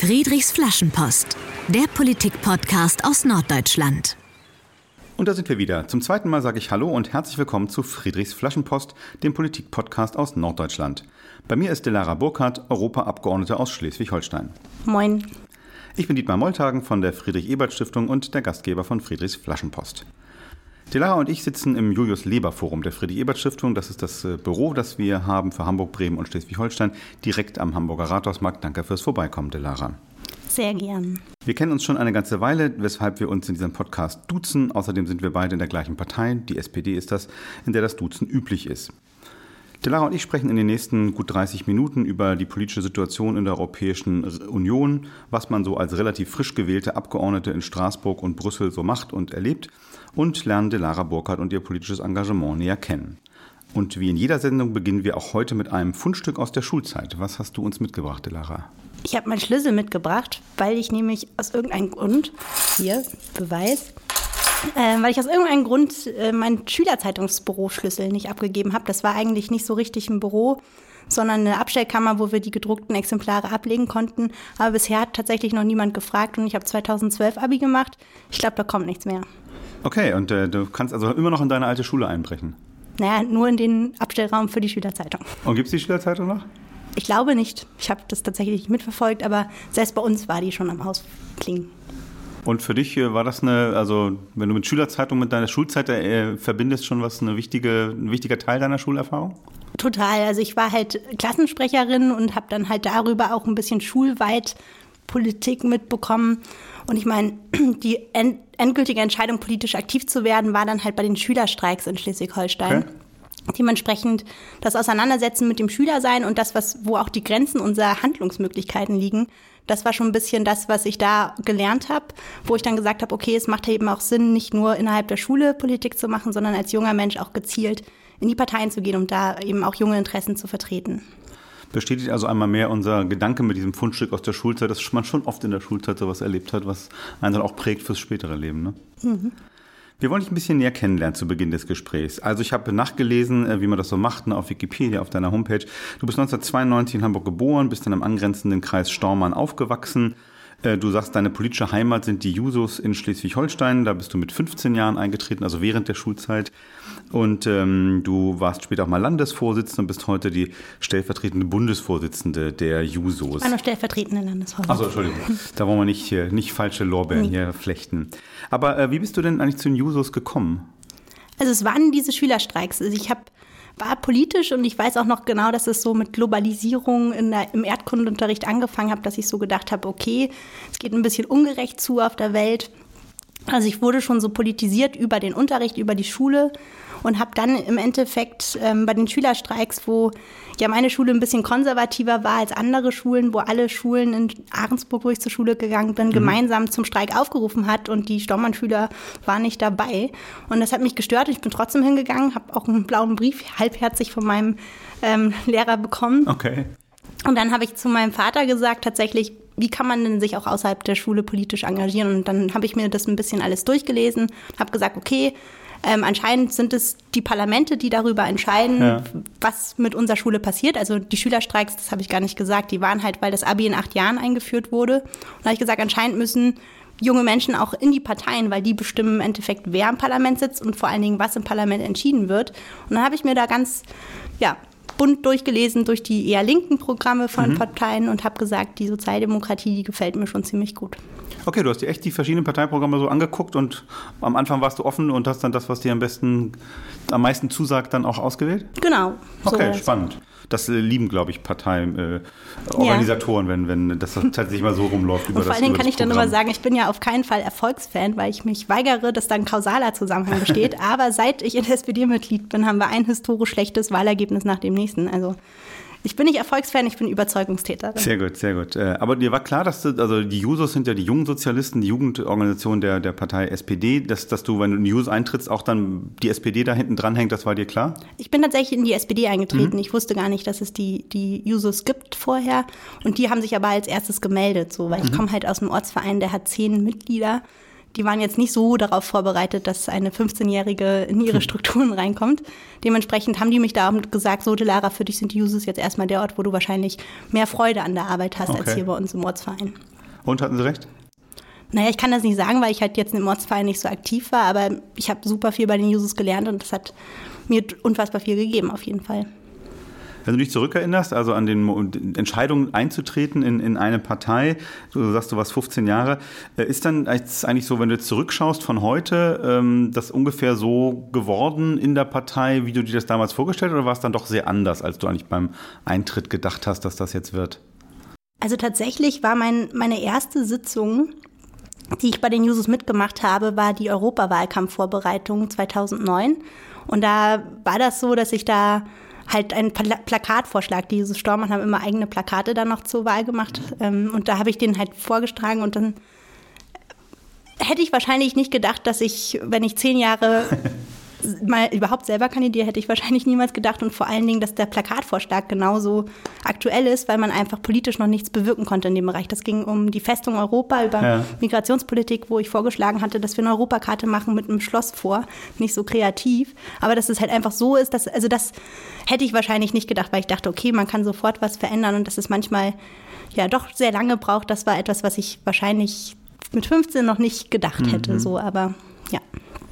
Friedrichs Flaschenpost, der Politik-Podcast aus Norddeutschland. Und da sind wir wieder. Zum zweiten Mal sage ich Hallo und herzlich willkommen zu Friedrichs Flaschenpost, dem Politik-Podcast aus Norddeutschland. Bei mir ist Delara Burkhardt, Europaabgeordnete aus Schleswig-Holstein. Moin. Ich bin Dietmar Moltagen von der Friedrich-Ebert-Stiftung und der Gastgeber von Friedrichs Flaschenpost. Delara und ich sitzen im Julius Leber Forum der Friedrich-Ebert-Stiftung. Das ist das äh, Büro, das wir haben für Hamburg, Bremen und Schleswig-Holstein, direkt am Hamburger Rathausmarkt. Danke fürs Vorbeikommen, Delara. Sehr gern. Wir kennen uns schon eine ganze Weile, weshalb wir uns in diesem Podcast duzen. Außerdem sind wir beide in der gleichen Partei, die SPD ist das, in der das Duzen üblich ist. Delara und ich sprechen in den nächsten gut 30 Minuten über die politische Situation in der Europäischen Union, was man so als relativ frisch gewählte Abgeordnete in Straßburg und Brüssel so macht und erlebt und lernen Delara Burkhardt und ihr politisches Engagement näher kennen. Und wie in jeder Sendung beginnen wir auch heute mit einem Fundstück aus der Schulzeit. Was hast du uns mitgebracht, Delara? Ich habe meinen Schlüssel mitgebracht, weil ich nämlich aus irgendeinem Grund, hier, Beweis, äh, weil ich aus irgendeinem Grund äh, meinen Schülerzeitungsbüroschlüssel nicht abgegeben habe. Das war eigentlich nicht so richtig ein Büro, sondern eine Abstellkammer, wo wir die gedruckten Exemplare ablegen konnten. Aber bisher hat tatsächlich noch niemand gefragt und ich habe 2012 Abi gemacht. Ich glaube, da kommt nichts mehr. Okay, und äh, du kannst also immer noch in deine alte Schule einbrechen? Naja, nur in den Abstellraum für die Schülerzeitung. Und gibt es die Schülerzeitung noch? Ich glaube nicht. Ich habe das tatsächlich nicht mitverfolgt, aber selbst bei uns war die schon am Ausklingen. Und für dich war das eine, also wenn du mit Schülerzeitung mit deiner Schulzeit äh, verbindest, schon was eine wichtige, ein wichtiger Teil deiner Schulerfahrung? Total. Also ich war halt Klassensprecherin und habe dann halt darüber auch ein bisschen schulweit Politik mitbekommen. Und ich meine, die end endgültige Entscheidung, politisch aktiv zu werden, war dann halt bei den Schülerstreiks in Schleswig-Holstein. Okay. Dementsprechend das Auseinandersetzen mit dem Schülersein und das, was, wo auch die Grenzen unserer Handlungsmöglichkeiten liegen, das war schon ein bisschen das, was ich da gelernt habe, wo ich dann gesagt habe, okay, es macht eben auch Sinn, nicht nur innerhalb der Schule Politik zu machen, sondern als junger Mensch auch gezielt in die Parteien zu gehen, um da eben auch junge Interessen zu vertreten. Bestätigt also einmal mehr unser Gedanke mit diesem Fundstück aus der Schulzeit, dass man schon oft in der Schulzeit sowas erlebt hat, was einen dann auch prägt fürs spätere Leben. Ne? Mhm. Wir wollen dich ein bisschen näher kennenlernen zu Beginn des Gesprächs. Also ich habe nachgelesen, äh, wie man das so macht, ne, auf Wikipedia, auf deiner Homepage. Du bist 1992 in Hamburg geboren, bist dann im angrenzenden Kreis Stormann aufgewachsen. Äh, du sagst, deine politische Heimat sind die Jusos in Schleswig-Holstein. Da bist du mit 15 Jahren eingetreten, also während der Schulzeit. Und ähm, du warst später auch mal Landesvorsitzende und bist heute die stellvertretende Bundesvorsitzende der Jusos. Ich war noch stellvertretende Landesvorsitzende. Achso, Entschuldigung. Da wollen wir nicht, nicht falsche Lorbeeren nee. hier flechten. Aber äh, wie bist du denn eigentlich zu den Jusos gekommen? Also es waren diese Schülerstreiks. Also ich habe war politisch und ich weiß auch noch genau, dass es so mit Globalisierung in der, im Erdkundenunterricht angefangen hat, dass ich so gedacht habe, okay, es geht ein bisschen ungerecht zu auf der Welt. Also ich wurde schon so politisiert über den Unterricht, über die Schule und habe dann im Endeffekt ähm, bei den Schülerstreiks, wo ja meine Schule ein bisschen konservativer war als andere Schulen, wo alle Schulen in Ahrensburg, wo ich zur Schule gegangen bin, mhm. gemeinsam zum Streik aufgerufen hat und die Stormann-Schüler waren nicht dabei. Und das hat mich gestört. Ich bin trotzdem hingegangen, habe auch einen blauen Brief halbherzig von meinem ähm, Lehrer bekommen. Okay. Und dann habe ich zu meinem Vater gesagt, tatsächlich, wie kann man denn sich auch außerhalb der Schule politisch engagieren? Und dann habe ich mir das ein bisschen alles durchgelesen, habe gesagt, okay, ähm, anscheinend sind es die Parlamente, die darüber entscheiden, ja. was mit unserer Schule passiert. Also die Schülerstreiks, das habe ich gar nicht gesagt, die waren halt, weil das Abi in acht Jahren eingeführt wurde. Und da habe ich gesagt, anscheinend müssen junge Menschen auch in die Parteien, weil die bestimmen im Endeffekt, wer im Parlament sitzt und vor allen Dingen, was im Parlament entschieden wird. Und dann habe ich mir da ganz, ja, bunt durchgelesen durch die eher linken Programme von mhm. Parteien und habe gesagt, die Sozialdemokratie, die gefällt mir schon ziemlich gut. Okay, du hast dir echt die verschiedenen Parteiprogramme so angeguckt und am Anfang warst du offen und hast dann das, was dir am besten, am meisten zusagt, dann auch ausgewählt? Genau. Okay, so spannend. Das lieben, glaube ich, Parteiorganisatoren, äh, ja. wenn, wenn das tatsächlich mal so rumläuft. Über und vor allen Dingen kann ich dann immer sagen, ich bin ja auf keinen Fall Erfolgsfan, weil ich mich weigere, dass da ein kausaler Zusammenhang besteht. Aber seit ich in der SPD-Mitglied bin, haben wir ein historisch schlechtes Wahlergebnis nach dem nächsten. Also ich bin nicht Erfolgsfan, ich bin Überzeugungstäter. Sehr gut, sehr gut. Äh, aber dir war klar, dass du, also die Jusos sind ja die jungen Sozialisten, die Jugendorganisation der, der Partei SPD, dass, dass du, wenn du in die Jusos eintrittst, auch dann die SPD da hinten dranhängt, das war dir klar? Ich bin tatsächlich in die SPD eingetreten. Mhm. Ich wusste gar nicht, dass es die, die Jusos gibt vorher. Und die haben sich aber als erstes gemeldet, so, weil mhm. ich komme halt aus einem Ortsverein, der hat zehn Mitglieder die waren jetzt nicht so darauf vorbereitet, dass eine 15-Jährige in ihre Strukturen reinkommt. Dementsprechend haben die mich da gesagt, so Lara, für dich sind die Jusos jetzt erstmal der Ort, wo du wahrscheinlich mehr Freude an der Arbeit hast okay. als hier bei uns im Ortsverein. Und hatten sie recht? Naja, ich kann das nicht sagen, weil ich halt jetzt im Ortsverein nicht so aktiv war, aber ich habe super viel bei den Jusos gelernt und das hat mir unfassbar viel gegeben, auf jeden Fall. Wenn du dich zurückerinnerst, also an den Entscheidungen einzutreten in, in eine Partei, du sagst, du warst 15 Jahre, äh, ist dann eigentlich so, wenn du zurückschaust von heute, ähm, das ungefähr so geworden in der Partei, wie du dir das damals vorgestellt hast, oder war es dann doch sehr anders, als du eigentlich beim Eintritt gedacht hast, dass das jetzt wird? Also tatsächlich war mein, meine erste Sitzung, die ich bei den Jusos mitgemacht habe, war die Europawahlkampfvorbereitung 2009. Und da war das so, dass ich da halt einen Pla Plakatvorschlag. Die Stormann haben immer eigene Plakate dann noch zur Wahl gemacht. Ähm, und da habe ich den halt vorgetragen und dann hätte ich wahrscheinlich nicht gedacht, dass ich, wenn ich zehn Jahre mal überhaupt selber kandidiere, hätte ich wahrscheinlich niemals gedacht. Und vor allen Dingen, dass der Plakatvorschlag genauso aktuell ist, weil man einfach politisch noch nichts bewirken konnte in dem Bereich. Das ging um die Festung Europa über ja. Migrationspolitik, wo ich vorgeschlagen hatte, dass wir eine Europakarte machen mit einem Schloss vor. Nicht so kreativ. Aber dass es halt einfach so ist, dass, also das hätte ich wahrscheinlich nicht gedacht, weil ich dachte, okay, man kann sofort was verändern und dass es manchmal ja doch sehr lange braucht. Das war etwas, was ich wahrscheinlich mit 15 noch nicht gedacht hätte. Mhm. So, aber ja.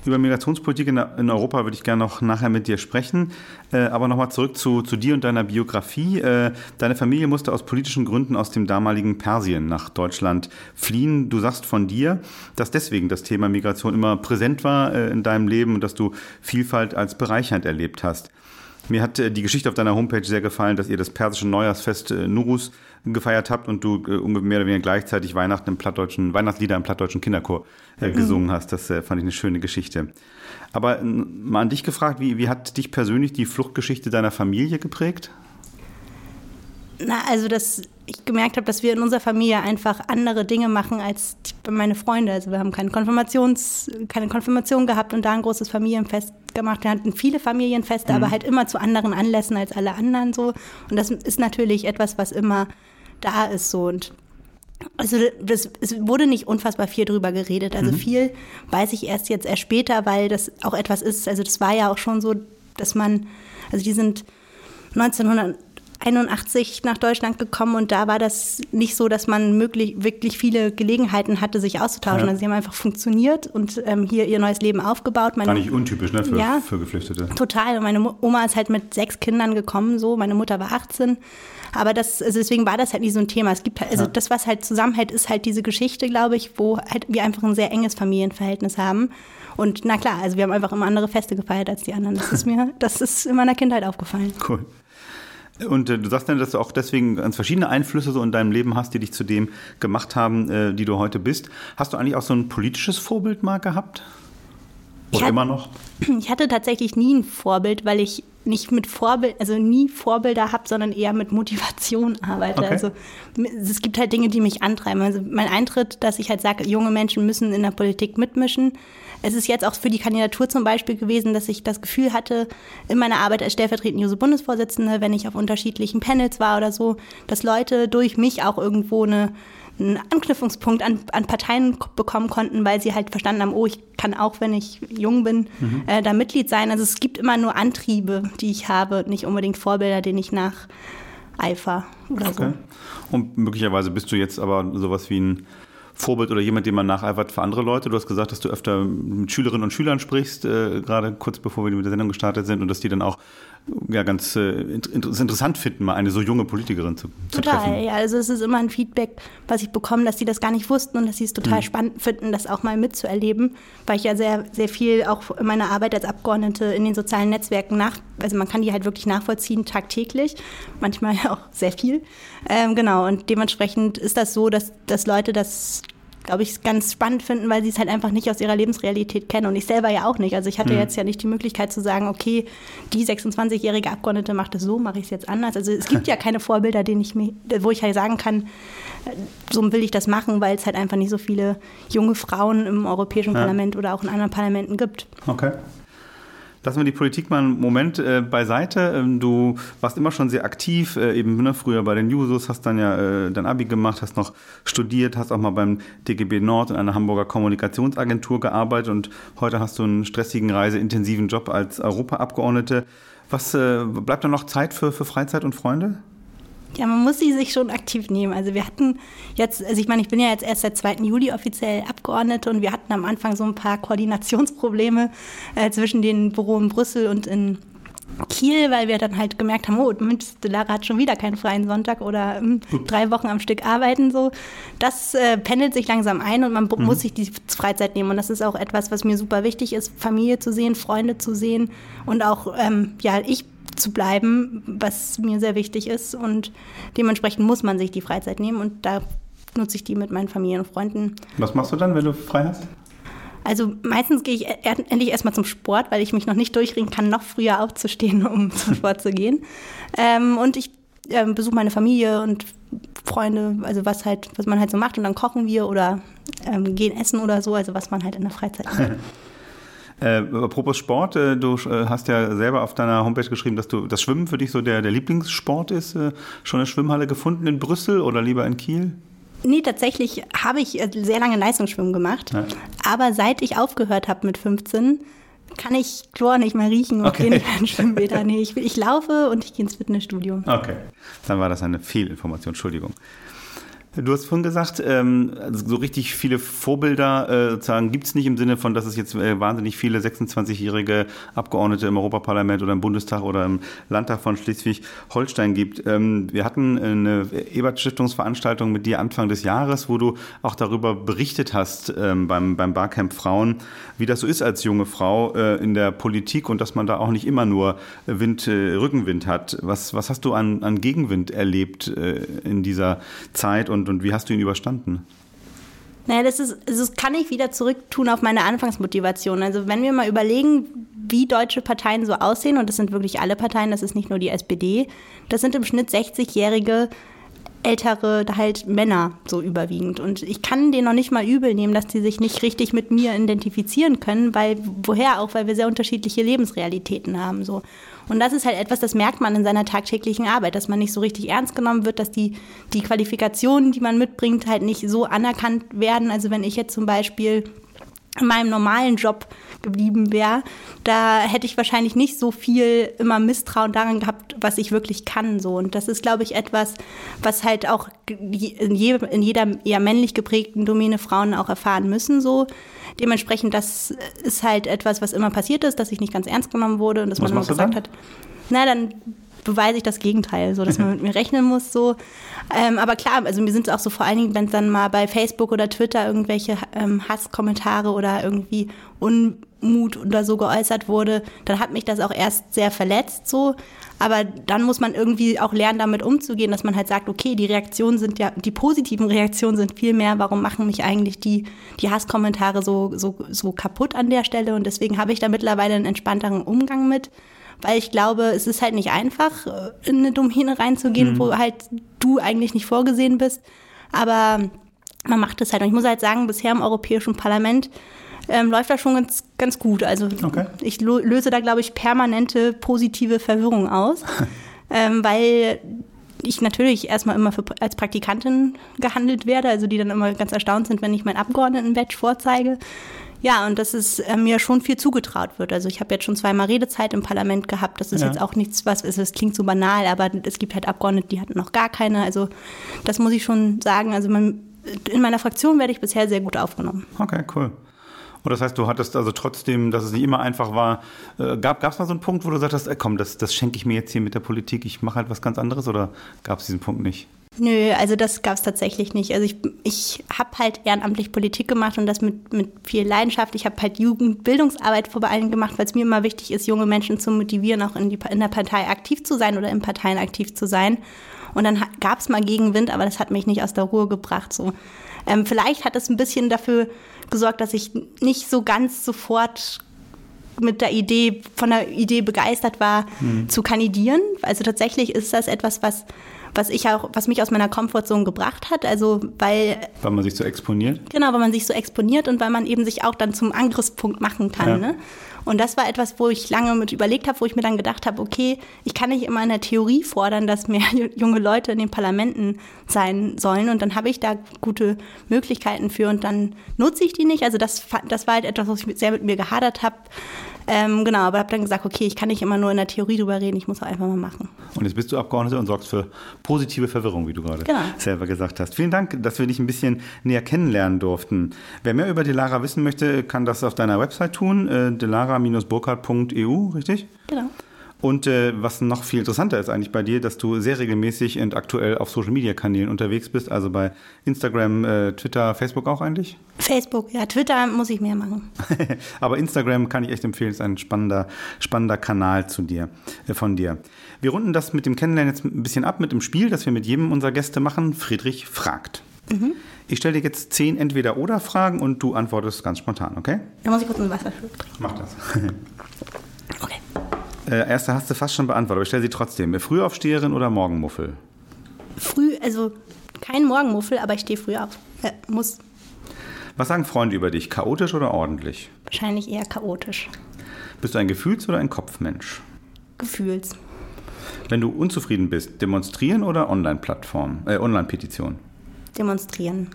Über Migrationspolitik in, Europa würde ich gerne noch nachher mit dir sprechen. Äh, aber nochmal zurück zu, zu, dir und deiner Biografie. Äh, deine Familie musste aus politischen Gründen aus dem damaligen Persien nach Deutschland fliehen. Du sagst von dir, dass deswegen das Thema Migration immer präsent war äh, in deinem Leben und dass du Vielfalt als bereichernd erlebt hast. Mir hat äh, die Geschichte auf deiner Homepage sehr gefallen, dass ihr das persische Neujahrsfest äh, Nurus gefeiert habt und du äh, mehr oder weniger gleichzeitig Weihnachten im plattdeutschen, Weihnachtslieder im plattdeutschen Kinderchor mhm. gesungen hast. Das fand ich eine schöne Geschichte. Aber mal an dich gefragt, wie, wie hat dich persönlich die Fluchtgeschichte deiner Familie geprägt? Na, also dass ich gemerkt habe, dass wir in unserer Familie einfach andere Dinge machen als meine Freunde. Also wir haben keine Konfirmations, keine Konfirmation gehabt und da ein großes Familienfest gemacht. Wir hatten viele Familienfeste, mhm. aber halt immer zu anderen Anlässen als alle anderen so. Und das ist natürlich etwas, was immer da ist so und also das, es wurde nicht unfassbar viel drüber geredet. Also mhm. viel weiß ich erst jetzt erst später, weil das auch etwas ist. Also das war ja auch schon so, dass man, also die sind 1900 81 nach Deutschland gekommen und da war das nicht so, dass man möglich, wirklich viele Gelegenheiten hatte, sich auszutauschen. Ja. Also sie haben einfach funktioniert und ähm, hier ihr neues Leben aufgebaut. Meine, Gar nicht untypisch, ne, für, ja, für Geflüchtete. Total. Und meine Oma ist halt mit sechs Kindern gekommen, so. Meine Mutter war 18. Aber das, also deswegen war das halt nie so ein Thema. Es gibt halt, also ja. das, was halt zusammenhält, ist halt diese Geschichte, glaube ich, wo halt wir einfach ein sehr enges Familienverhältnis haben. Und na klar, also wir haben einfach immer andere Feste gefeiert als die anderen. Das ist mir, das ist in meiner Kindheit aufgefallen. Cool. Und äh, du sagst dann, dass du auch deswegen ganz verschiedene Einflüsse so in deinem Leben hast, die dich zu dem gemacht haben, äh, die du heute bist. Hast du eigentlich auch so ein politisches Vorbild mal gehabt? Oder hatte, immer noch? Ich hatte tatsächlich nie ein Vorbild, weil ich nicht mit Vorbild, also nie Vorbilder habe, sondern eher mit Motivation arbeite. Okay. Also es gibt halt Dinge, die mich antreiben. Also mein Eintritt, dass ich halt sage, junge Menschen müssen in der Politik mitmischen, es ist jetzt auch für die Kandidatur zum Beispiel gewesen, dass ich das Gefühl hatte, in meiner Arbeit als stellvertretende Juso-Bundesvorsitzende, wenn ich auf unterschiedlichen Panels war oder so, dass Leute durch mich auch irgendwo eine, einen Anknüpfungspunkt an, an Parteien bekommen konnten, weil sie halt verstanden haben, oh, ich kann auch, wenn ich jung bin, mhm. äh, da Mitglied sein. Also es gibt immer nur Antriebe, die ich habe, nicht unbedingt Vorbilder, denen ich nacheifer oder okay. so. Und möglicherweise bist du jetzt aber sowas wie ein Vorbild oder jemand, dem man nacheifert für andere Leute? Du hast gesagt, dass du öfter mit Schülerinnen und Schülern sprichst, äh, gerade kurz bevor wir mit der Sendung gestartet sind und dass die dann auch ja, ganz äh, interessant finden, mal eine so junge Politikerin zu, zu total, treffen. ja. Also es ist immer ein Feedback, was ich bekomme, dass die das gar nicht wussten und dass sie es total mhm. spannend finden, das auch mal mitzuerleben, weil ich ja sehr, sehr viel auch in meiner Arbeit als Abgeordnete in den sozialen Netzwerken nach, also man kann die halt wirklich nachvollziehen tagtäglich, manchmal ja auch sehr viel. Ähm, genau, und dementsprechend ist das so, dass, dass Leute das glaube ich, ganz spannend finden, weil sie es halt einfach nicht aus ihrer Lebensrealität kennen. Und ich selber ja auch nicht. Also ich hatte mhm. jetzt ja nicht die Möglichkeit zu sagen, okay, die 26-jährige Abgeordnete macht es so, mache ich es jetzt anders. Also es gibt ja keine Vorbilder, denen ich mir, wo ich halt sagen kann, so will ich das machen, weil es halt einfach nicht so viele junge Frauen im Europäischen ja. Parlament oder auch in anderen Parlamenten gibt. Okay. Lassen wir die Politik mal einen Moment äh, beiseite. Ähm, du warst immer schon sehr aktiv, äh, eben ne, früher bei den Jusos, hast dann ja äh, dein Abi gemacht, hast noch studiert, hast auch mal beim DGB Nord in einer Hamburger Kommunikationsagentur gearbeitet und heute hast du einen stressigen, reiseintensiven Job als Europaabgeordnete. Was äh, bleibt da noch Zeit für, für Freizeit und Freunde? Ja, man muss sie sich schon aktiv nehmen. Also wir hatten jetzt, also ich meine, ich bin ja jetzt erst seit 2. Juli offiziell Abgeordnete und wir hatten am Anfang so ein paar Koordinationsprobleme äh, zwischen den Büro in Brüssel und in Kiel, weil wir dann halt gemerkt haben, oh, Mensch, Lara hat schon wieder keinen freien Sonntag oder ähm, drei Wochen am Stück arbeiten so. Das äh, pendelt sich langsam ein und man mhm. muss sich die Freizeit nehmen. Und das ist auch etwas, was mir super wichtig ist, Familie zu sehen, Freunde zu sehen und auch, ähm, ja, ich zu bleiben, was mir sehr wichtig ist. Und dementsprechend muss man sich die Freizeit nehmen und da nutze ich die mit meinen Familien und Freunden. Was machst du dann, wenn du frei hast? Also meistens gehe ich endlich erstmal zum Sport, weil ich mich noch nicht durchringen kann, noch früher aufzustehen, um zum Sport zu gehen. Ähm, und ich ähm, besuche meine Familie und Freunde, also was halt, was man halt so macht und dann kochen wir oder ähm, gehen essen oder so, also was man halt in der Freizeit macht. Äh, apropos Sport, äh, du äh, hast ja selber auf deiner Homepage geschrieben, dass du das Schwimmen für dich so der, der Lieblingssport ist. Äh, schon eine Schwimmhalle gefunden in Brüssel oder lieber in Kiel? Nee, tatsächlich habe ich äh, sehr lange Leistungsschwimmen gemacht. Ja. Aber seit ich aufgehört habe mit 15, kann ich Chlor nicht mehr riechen und okay. gehe nicht an Schwimmbäder. Nee, ich, ich laufe und ich gehe ins Fitnessstudio. Okay, dann war das eine Fehlinformation, Entschuldigung. Du hast vorhin gesagt, ähm, also so richtig viele Vorbilder äh, sozusagen gibt es nicht im Sinne von, dass es jetzt äh, wahnsinnig viele 26-jährige Abgeordnete im Europaparlament oder im Bundestag oder im Landtag von Schleswig-Holstein gibt. Ähm, wir hatten eine Ebert-Stiftungsveranstaltung mit dir Anfang des Jahres, wo du auch darüber berichtet hast ähm, beim, beim Barcamp Frauen, wie das so ist als junge Frau äh, in der Politik und dass man da auch nicht immer nur Wind, äh, Rückenwind hat. Was, was hast du an, an Gegenwind erlebt äh, in dieser Zeit und und, und wie hast du ihn überstanden? Naja, das ist, also das kann ich wieder zurücktun auf meine Anfangsmotivation. Also wenn wir mal überlegen, wie deutsche Parteien so aussehen, und das sind wirklich alle Parteien, das ist nicht nur die SPD, das sind im Schnitt 60-jährige ältere halt Männer so überwiegend. Und ich kann denen noch nicht mal übel nehmen, dass die sich nicht richtig mit mir identifizieren können, weil woher auch, weil wir sehr unterschiedliche Lebensrealitäten haben. So. Und das ist halt etwas, das merkt man in seiner tagtäglichen Arbeit, dass man nicht so richtig ernst genommen wird, dass die, die Qualifikationen, die man mitbringt, halt nicht so anerkannt werden. Also wenn ich jetzt zum Beispiel in meinem normalen Job geblieben wäre, da hätte ich wahrscheinlich nicht so viel immer Misstrauen daran gehabt, was ich wirklich kann. So. Und das ist, glaube ich, etwas, was halt auch in, je, in jeder eher männlich geprägten Domäne Frauen auch erfahren müssen. So. Dementsprechend, das ist halt etwas, was immer passiert ist, dass ich nicht ganz ernst genommen wurde und dass was man immer gesagt hat, na, dann beweise ich das Gegenteil, so dass man mit mir rechnen muss. So. Ähm, aber klar, also mir sind es auch so vor allen Dingen, wenn es dann mal bei Facebook oder Twitter irgendwelche ähm, Hasskommentare oder irgendwie Unmut oder so geäußert wurde, dann hat mich das auch erst sehr verletzt so. Aber dann muss man irgendwie auch lernen, damit umzugehen, dass man halt sagt, okay, die Reaktionen sind ja, die positiven Reaktionen sind viel mehr, warum machen mich eigentlich die, die Hasskommentare so, so, so kaputt an der Stelle? Und deswegen habe ich da mittlerweile einen entspannteren Umgang mit weil ich glaube, es ist halt nicht einfach, äh, in eine Domäne reinzugehen, mhm. wo halt du eigentlich nicht vorgesehen bist. Aber man macht es halt. Und ich muss halt sagen, bisher im Europäischen Parlament ähm, läuft das schon ganz, ganz gut. Also okay. ich löse da, glaube ich, permanente positive Verwirrung aus, ähm, weil ich natürlich erstmal immer für, als Praktikantin gehandelt werde, also die dann immer ganz erstaunt sind, wenn ich mein Abgeordnetenbadge vorzeige. Ja, und dass es äh, mir schon viel zugetraut wird. Also ich habe jetzt schon zweimal Redezeit im Parlament gehabt. Das ist ja. jetzt auch nichts, was ist. Es klingt so banal, aber es gibt halt Abgeordnete, die hatten noch gar keine. Also das muss ich schon sagen. Also man, in meiner Fraktion werde ich bisher sehr gut aufgenommen. Okay, cool. Und das heißt, du hattest also trotzdem, dass es nicht immer einfach war, äh, gab es mal so einen Punkt, wo du sagst, ey, komm, das, das schenke ich mir jetzt hier mit der Politik, ich mache halt was ganz anderes oder gab es diesen Punkt nicht? Nö, also das gab es tatsächlich nicht. Also ich, ich habe halt ehrenamtlich Politik gemacht und das mit, mit viel Leidenschaft. Ich habe halt Jugendbildungsarbeit vor allem gemacht, weil es mir immer wichtig ist, junge Menschen zu motivieren, auch in, die, in der Partei aktiv zu sein oder in Parteien aktiv zu sein. Und dann gab es mal Gegenwind, aber das hat mich nicht aus der Ruhe gebracht. So. Ähm, vielleicht hat es ein bisschen dafür gesorgt, dass ich nicht so ganz sofort mit der Idee, von der Idee begeistert war, mhm. zu kandidieren. Also tatsächlich ist das etwas, was was ich auch, was mich aus meiner Komfortzone gebracht hat. Also weil. Weil man sich so exponiert? Genau, weil man sich so exponiert und weil man eben sich auch dann zum Angriffspunkt machen kann. Ja. Ne? Und das war etwas, wo ich lange mit überlegt habe, wo ich mir dann gedacht habe, okay, ich kann nicht immer in der Theorie fordern, dass mehr junge Leute in den Parlamenten sein sollen. Und dann habe ich da gute Möglichkeiten für und dann nutze ich die nicht. Also das, das war halt etwas, was ich sehr mit mir gehadert habe. Ähm, genau, aber habe dann gesagt, okay, ich kann nicht immer nur in der Theorie drüber reden, ich muss auch einfach mal machen. Und jetzt bist du Abgeordnete und sorgst für positive Verwirrung, wie du gerade genau. selber gesagt hast. Vielen Dank, dass wir dich ein bisschen näher kennenlernen durften. Wer mehr über Delara wissen möchte, kann das auf deiner Website tun, äh, delara-burkhardt.eu, richtig? Genau. Und äh, was noch viel interessanter ist eigentlich bei dir, dass du sehr regelmäßig und aktuell auf Social Media Kanälen unterwegs bist, also bei Instagram, äh, Twitter, Facebook auch eigentlich? Facebook, ja, Twitter muss ich mehr machen. Aber Instagram kann ich echt empfehlen, ist ein spannender, spannender Kanal zu dir, äh, von dir. Wir runden das mit dem Kennenlernen jetzt ein bisschen ab mit dem Spiel, das wir mit jedem unserer Gäste machen. Friedrich fragt. Mhm. Ich stelle dir jetzt zehn Entweder-Oder-Fragen und du antwortest ganz spontan, okay? Da muss ich kurz ein Wasser trinken. Mach das. okay. Äh, erste hast du fast schon beantwortet, aber ich stelle sie trotzdem. Frühaufsteherin oder Morgenmuffel? Früh, also kein Morgenmuffel, aber ich stehe früh auf. Äh, muss. Was sagen Freunde über dich? Chaotisch oder ordentlich? Wahrscheinlich eher chaotisch. Bist du ein Gefühls- oder ein Kopfmensch? Gefühls. Wenn du unzufrieden bist, demonstrieren oder Online-Plattform, äh, Online-Petition? Demonstrieren.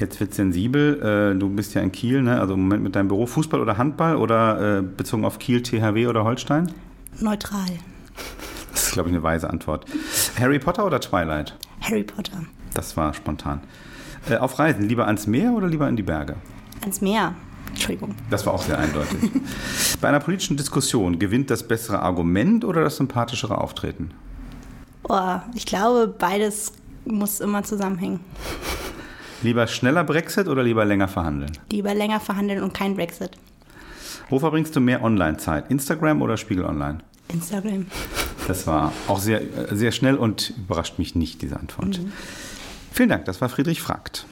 Jetzt wird sensibel. Äh, du bist ja in Kiel, ne? also im Moment mit deinem Büro. Fußball oder Handball oder äh, bezogen auf Kiel, THW oder Holstein? Neutral. Das ist, glaube ich, eine weise Antwort. Harry Potter oder Twilight? Harry Potter. Das war spontan. Äh, auf Reisen, lieber ans Meer oder lieber in die Berge? Ans Meer. Entschuldigung. Das war auch sehr eindeutig. Bei einer politischen Diskussion gewinnt das bessere Argument oder das sympathischere Auftreten? Oh, ich glaube, beides muss immer zusammenhängen. Lieber schneller Brexit oder lieber länger verhandeln? Lieber länger verhandeln und kein Brexit. Wo verbringst du mehr Online-Zeit? Instagram oder Spiegel Online? Instagram. Das war auch sehr, sehr schnell und überrascht mich nicht, diese Antwort. Mhm. Vielen Dank, das war Friedrich Fragt.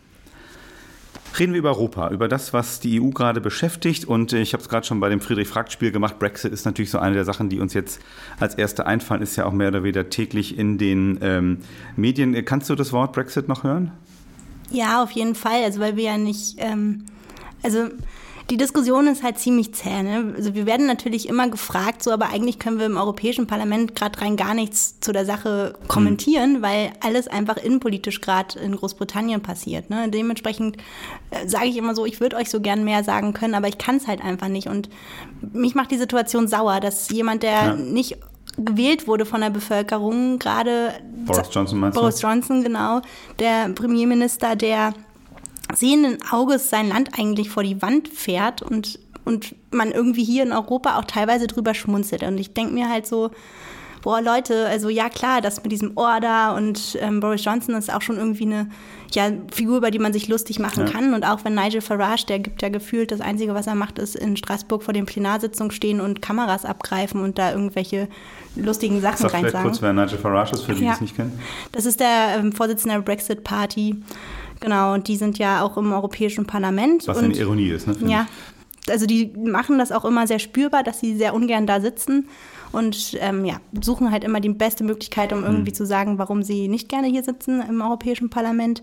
Reden wir über Europa, über das, was die EU gerade beschäftigt. Und ich habe es gerade schon bei dem Friedrich-Fragt-Spiel gemacht. Brexit ist natürlich so eine der Sachen, die uns jetzt als erste einfallen, ist ja auch mehr oder weniger täglich in den ähm, Medien. Kannst du das Wort Brexit noch hören? Ja, auf jeden Fall. Also weil wir ja nicht, ähm, also die Diskussion ist halt ziemlich zäh. Ne? Also wir werden natürlich immer gefragt, so, aber eigentlich können wir im Europäischen Parlament gerade rein gar nichts zu der Sache kommentieren, mhm. weil alles einfach innenpolitisch gerade in Großbritannien passiert. Ne? Dementsprechend äh, sage ich immer so, ich würde euch so gern mehr sagen können, aber ich kann es halt einfach nicht. Und mich macht die Situation sauer, dass jemand, der ja. nicht gewählt wurde von der Bevölkerung, gerade Boris Johnson meinst Boris Johnson, genau, der Premierminister, der sehenden Auges sein Land eigentlich vor die Wand fährt und, und man irgendwie hier in Europa auch teilweise drüber schmunzelt. Und ich denke mir halt so, boah, Leute, also ja klar, das mit diesem Order und ähm, Boris Johnson ist auch schon irgendwie eine ja, Figur, über die man sich lustig machen ja. kann. Und auch wenn Nigel Farage, der gibt ja gefühlt, das Einzige, was er macht, ist in Straßburg vor den Plenarsitzungen stehen und Kameras abgreifen und da irgendwelche lustigen Sachen Sag rein sagen. kurz, wer Nigel Farage ist, für die, ja. die es nicht kennen. Das ist der ähm, Vorsitzende der Brexit Party. Genau, und die sind ja auch im Europäischen Parlament. Was und, eine Ironie ist, ne? Ja. Also die machen das auch immer sehr spürbar, dass sie sehr ungern da sitzen und ähm, ja, suchen halt immer die beste Möglichkeit, um irgendwie mhm. zu sagen, warum sie nicht gerne hier sitzen im Europäischen Parlament.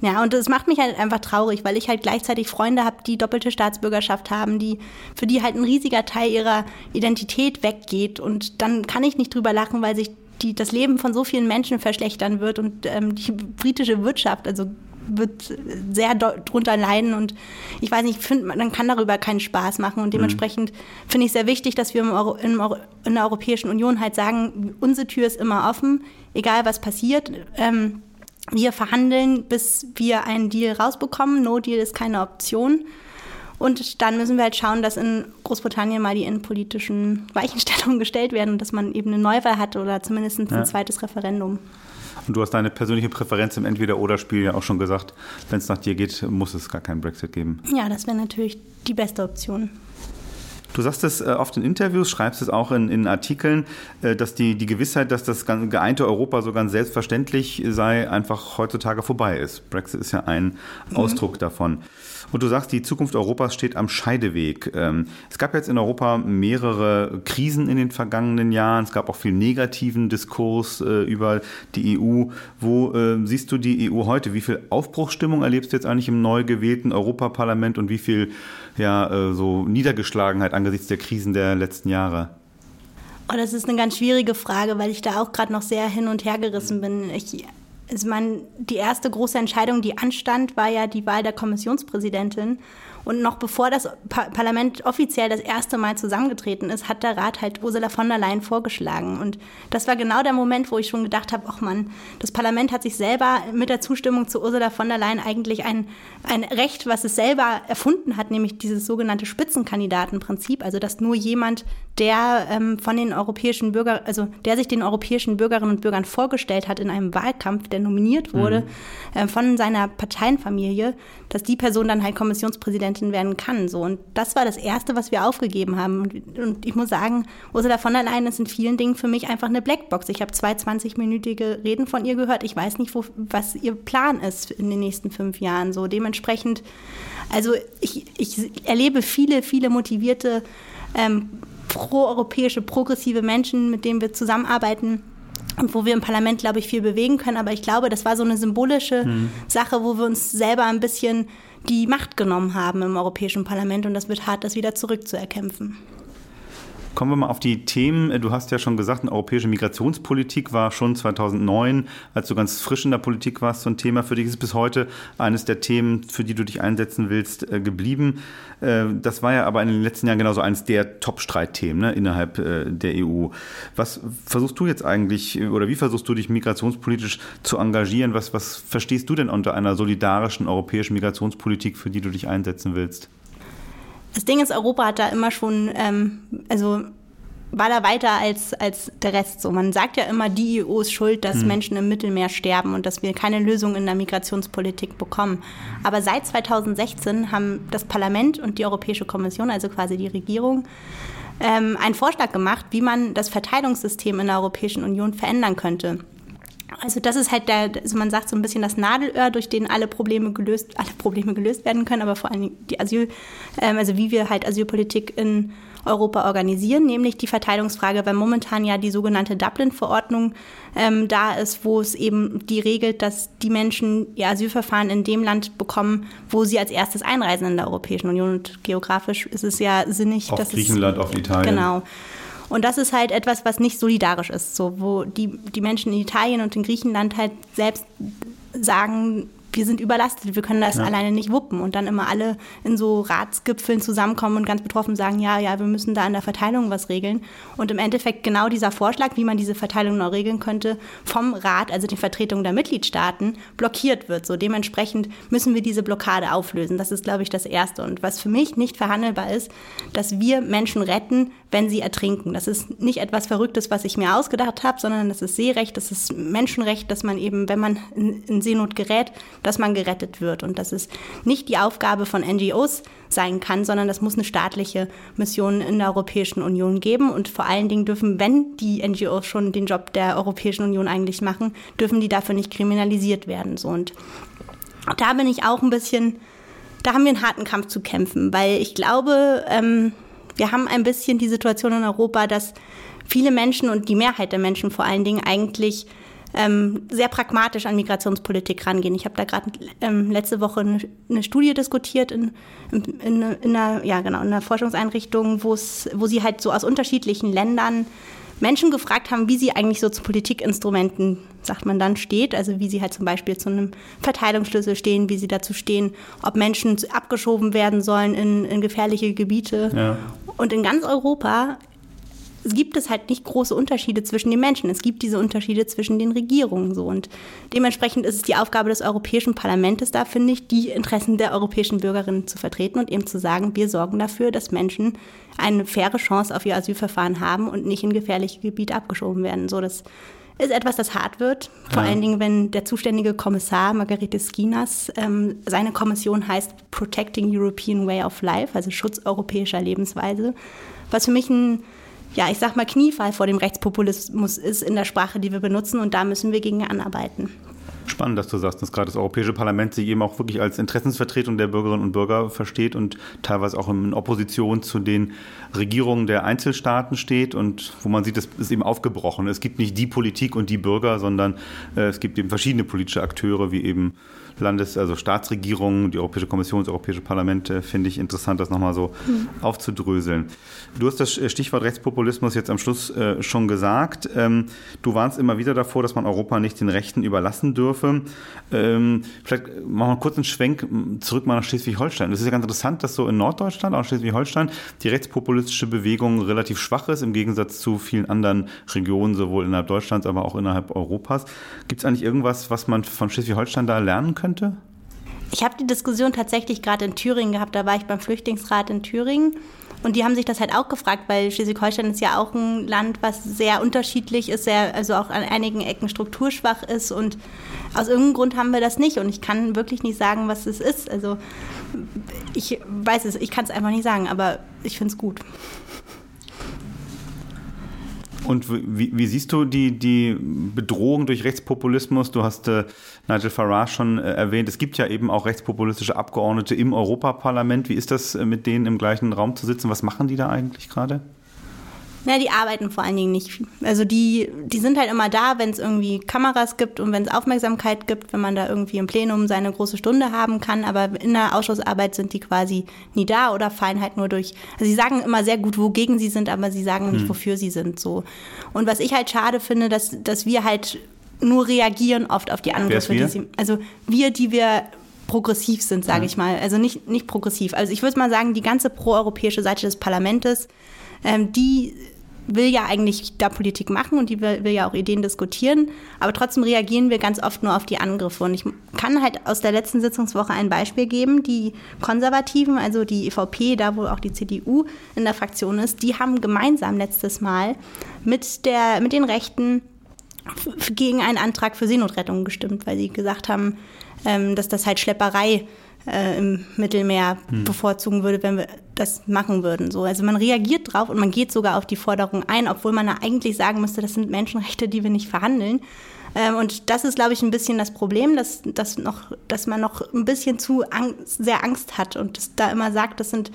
Ja, und das macht mich halt einfach traurig, weil ich halt gleichzeitig Freunde habe, die doppelte Staatsbürgerschaft haben, die für die halt ein riesiger Teil ihrer Identität weggeht. Und dann kann ich nicht drüber lachen, weil sich die, das Leben von so vielen Menschen verschlechtern wird und ähm, die britische Wirtschaft, also wird sehr drunter leiden und ich weiß nicht, ich finde, man kann darüber keinen Spaß machen und dementsprechend mhm. finde ich sehr wichtig, dass wir im Euro, in, in, der Europäischen Union halt sagen, unsere Tür ist immer offen, egal was passiert. Ähm, wir verhandeln, bis wir einen Deal rausbekommen. No Deal ist keine Option. Und dann müssen wir halt schauen, dass in Großbritannien mal die innenpolitischen Weichenstellungen gestellt werden und dass man eben eine Neuwahl hat oder zumindest ein ja. zweites Referendum. Und du hast deine persönliche Präferenz im Entweder-Oder-Spiel ja auch schon gesagt. Wenn es nach dir geht, muss es gar keinen Brexit geben. Ja, das wäre natürlich die beste Option. Du sagst es äh, oft in Interviews, schreibst es auch in, in Artikeln, äh, dass die, die Gewissheit, dass das geeinte Europa so ganz selbstverständlich sei, einfach heutzutage vorbei ist. Brexit ist ja ein mhm. Ausdruck davon. Und du sagst, die Zukunft Europas steht am Scheideweg. Ähm, es gab jetzt in Europa mehrere Krisen in den vergangenen Jahren. Es gab auch viel negativen Diskurs äh, über die EU. Wo äh, siehst du die EU heute? Wie viel Aufbruchsstimmung erlebst du jetzt eigentlich im neu gewählten Europaparlament und wie viel ja, äh, so Niedergeschlagenheit angesichts der Krisen der letzten Jahre? Oh, das ist eine ganz schwierige Frage, weil ich da auch gerade noch sehr hin und her gerissen bin. Ich, also man, die erste große Entscheidung, die anstand, war ja die Wahl der Kommissionspräsidentin. Und noch bevor das Parlament offiziell das erste Mal zusammengetreten ist, hat der Rat halt Ursula von der Leyen vorgeschlagen. Und das war genau der Moment, wo ich schon gedacht habe, ach man, das Parlament hat sich selber mit der Zustimmung zu Ursula von der Leyen eigentlich ein, ein Recht, was es selber erfunden hat, nämlich dieses sogenannte Spitzenkandidatenprinzip, also dass nur jemand, der ähm, von den europäischen Bürgern, also der sich den europäischen Bürgerinnen und Bürgern vorgestellt hat in einem Wahlkampf, der nominiert wurde mhm. äh, von seiner Parteienfamilie, dass die Person dann halt Kommissionspräsidentin werden kann. So. Und das war das Erste, was wir aufgegeben haben. Und, und ich muss sagen, Ursula von der Leyen ist in vielen Dingen für mich einfach eine Blackbox. Ich habe zwei 20-minütige Reden von ihr gehört. Ich weiß nicht, wo, was ihr Plan ist in den nächsten fünf Jahren. So dementsprechend, also ich, ich erlebe viele, viele motivierte ähm, proeuropäische, progressive Menschen, mit denen wir zusammenarbeiten und wo wir im Parlament, glaube ich, viel bewegen können. Aber ich glaube, das war so eine symbolische mhm. Sache, wo wir uns selber ein bisschen die Macht genommen haben im Europäischen Parlament. Und das wird hart, das wieder zurückzuerkämpfen. Kommen wir mal auf die Themen. Du hast ja schon gesagt, eine europäische Migrationspolitik war schon 2009, als du ganz frisch in der Politik warst, so ein Thema. Für dich ist bis heute eines der Themen, für die du dich einsetzen willst, äh, geblieben. Äh, das war ja aber in den letzten Jahren genauso eines der Top-Streitthemen ne, innerhalb äh, der EU. Was versuchst du jetzt eigentlich oder wie versuchst du dich migrationspolitisch zu engagieren? Was, was verstehst du denn unter einer solidarischen europäischen Migrationspolitik, für die du dich einsetzen willst? Das Ding ist, Europa hat da immer schon, ähm, also war da weiter als, als der Rest. So, man sagt ja immer, die EU ist schuld, dass hm. Menschen im Mittelmeer sterben und dass wir keine Lösung in der Migrationspolitik bekommen. Aber seit 2016 haben das Parlament und die Europäische Kommission, also quasi die Regierung, ähm, einen Vorschlag gemacht, wie man das Verteilungssystem in der Europäischen Union verändern könnte. Also das ist halt der, also man sagt so ein bisschen das Nadelöhr, durch den alle Probleme gelöst, alle Probleme gelöst werden können, aber vor allem die Asyl, ähm, also wie wir halt Asylpolitik in Europa organisieren, nämlich die Verteilungsfrage, weil momentan ja die sogenannte Dublin-Verordnung ähm, da ist, wo es eben die regelt, dass die Menschen ihr Asylverfahren in dem Land bekommen, wo sie als erstes einreisen in der Europäischen Union. Und geografisch ist es ja sinnig, auf dass Griechenland, es, auf Italien. Genau. Und das ist halt etwas, was nicht solidarisch ist, so wo die, die Menschen in Italien und in Griechenland halt selbst sagen, wir sind überlastet, wir können das ja. alleine nicht wuppen. Und dann immer alle in so Ratsgipfeln zusammenkommen und ganz betroffen sagen, ja, ja, wir müssen da an der Verteilung was regeln. Und im Endeffekt genau dieser Vorschlag, wie man diese Verteilung noch regeln könnte, vom Rat, also den Vertretungen der Mitgliedstaaten, blockiert wird. So dementsprechend müssen wir diese Blockade auflösen. Das ist, glaube ich, das Erste. Und was für mich nicht verhandelbar ist, dass wir Menschen retten, wenn sie ertrinken. Das ist nicht etwas Verrücktes, was ich mir ausgedacht habe, sondern das ist Seerecht, das ist Menschenrecht, dass man eben, wenn man in, Seenot gerät, dass man gerettet wird und dass es nicht die Aufgabe von NGOs sein kann, sondern das muss eine staatliche Mission in der Europäischen Union geben und vor allen Dingen dürfen, wenn die NGOs schon den Job der Europäischen Union eigentlich machen, dürfen die dafür nicht kriminalisiert werden. So und da bin ich auch ein bisschen, da haben wir einen harten Kampf zu kämpfen, weil ich glaube, ähm, wir haben ein bisschen die Situation in Europa, dass viele Menschen und die Mehrheit der Menschen vor allen Dingen eigentlich ähm, sehr pragmatisch an Migrationspolitik rangehen. Ich habe da gerade ähm, letzte Woche eine, eine Studie diskutiert in, in, in, in, einer, ja, genau, in einer Forschungseinrichtung, wo sie halt so aus unterschiedlichen Ländern Menschen gefragt haben, wie sie eigentlich so zu Politikinstrumenten, sagt man dann, steht. Also wie sie halt zum Beispiel zu einem Verteilungsschlüssel stehen, wie sie dazu stehen, ob Menschen abgeschoben werden sollen in, in gefährliche Gebiete. Ja. Und in ganz Europa gibt es halt nicht große Unterschiede zwischen den Menschen. Es gibt diese Unterschiede zwischen den Regierungen so. Und dementsprechend ist es die Aufgabe des Europäischen Parlaments da, finde ich, die Interessen der europäischen Bürgerinnen zu vertreten und eben zu sagen, wir sorgen dafür, dass Menschen eine faire Chance auf ihr Asylverfahren haben und nicht in gefährliche Gebiete abgeschoben werden. So, das ist etwas, das hart wird. Vor ja. allen Dingen, wenn der zuständige Kommissar Margarete Skinas, ähm, seine Kommission heißt Protecting European Way of Life, also Schutz europäischer Lebensweise, was für mich ein ja, ich sag mal, Kniefall vor dem Rechtspopulismus ist in der Sprache, die wir benutzen und da müssen wir gegen anarbeiten. Spannend, dass du sagst, dass gerade das Europäische Parlament sich eben auch wirklich als Interessensvertretung der Bürgerinnen und Bürger versteht und teilweise auch in Opposition zu den Regierungen der Einzelstaaten steht und wo man sieht, es ist eben aufgebrochen. Es gibt nicht die Politik und die Bürger, sondern äh, es gibt eben verschiedene politische Akteure, wie eben Landes-, also Staatsregierungen, die Europäische Kommission, das Europäische Parlament, äh, finde ich interessant, das nochmal so mhm. aufzudröseln. Du hast das Stichwort Rechtspopulismus jetzt am Schluss äh, schon gesagt. Ähm, du warnst immer wieder davor, dass man Europa nicht den Rechten überlassen dürfe. Ähm, vielleicht machen wir kurz einen Schwenk zurück mal nach Schleswig-Holstein. Es ist ja ganz interessant, dass so in Norddeutschland, auch Schleswig-Holstein, die rechtspopulistische Bewegung relativ schwach ist, im Gegensatz zu vielen anderen Regionen, sowohl innerhalb Deutschlands, aber auch innerhalb Europas. Gibt es eigentlich irgendwas, was man von Schleswig-Holstein da lernen könnte? Könnte? Ich habe die Diskussion tatsächlich gerade in Thüringen gehabt. Da war ich beim Flüchtlingsrat in Thüringen. Und die haben sich das halt auch gefragt, weil Schleswig-Holstein ist ja auch ein Land, was sehr unterschiedlich ist, sehr, also auch an einigen Ecken strukturschwach ist. Und aus irgendeinem Grund haben wir das nicht. Und ich kann wirklich nicht sagen, was es ist. Also ich weiß es, ich kann es einfach nicht sagen, aber ich finde es gut. Und wie, wie, siehst du die, die Bedrohung durch Rechtspopulismus? Du hast äh, Nigel Farage schon äh, erwähnt. Es gibt ja eben auch rechtspopulistische Abgeordnete im Europaparlament. Wie ist das, äh, mit denen im gleichen Raum zu sitzen? Was machen die da eigentlich gerade? Na, die arbeiten vor allen Dingen nicht. Also die, die sind halt immer da, wenn es irgendwie Kameras gibt und wenn es Aufmerksamkeit gibt, wenn man da irgendwie im Plenum seine große Stunde haben kann. Aber in der Ausschussarbeit sind die quasi nie da oder fallen halt nur durch. Also sie sagen immer sehr gut, wogegen sie sind, aber sie sagen nicht, hm. wofür sie sind. So. Und was ich halt schade finde, dass, dass wir halt nur reagieren oft auf die Angriffe. Die sie, also wir, die wir progressiv sind, sage ja. ich mal. Also nicht, nicht progressiv. Also ich würde mal sagen, die ganze proeuropäische Seite des Parlaments ähm, die will ja eigentlich da Politik machen und die will, will, ja auch Ideen diskutieren, aber trotzdem reagieren wir ganz oft nur auf die Angriffe. Und ich kann halt aus der letzten Sitzungswoche ein Beispiel geben. Die Konservativen, also die EVP, da wo auch die CDU in der Fraktion ist, die haben gemeinsam letztes Mal mit, der, mit den Rechten gegen einen Antrag für Seenotrettung gestimmt, weil sie gesagt haben, ähm, dass das halt Schlepperei äh, im Mittelmeer hm. bevorzugen würde, wenn wir das machen würden. So. Also man reagiert drauf und man geht sogar auf die Forderung ein, obwohl man eigentlich sagen müsste, das sind Menschenrechte, die wir nicht verhandeln. Ähm, und das ist, glaube ich, ein bisschen das Problem, dass, dass, noch, dass man noch ein bisschen zu Angst, sehr Angst hat und da immer sagt, das sind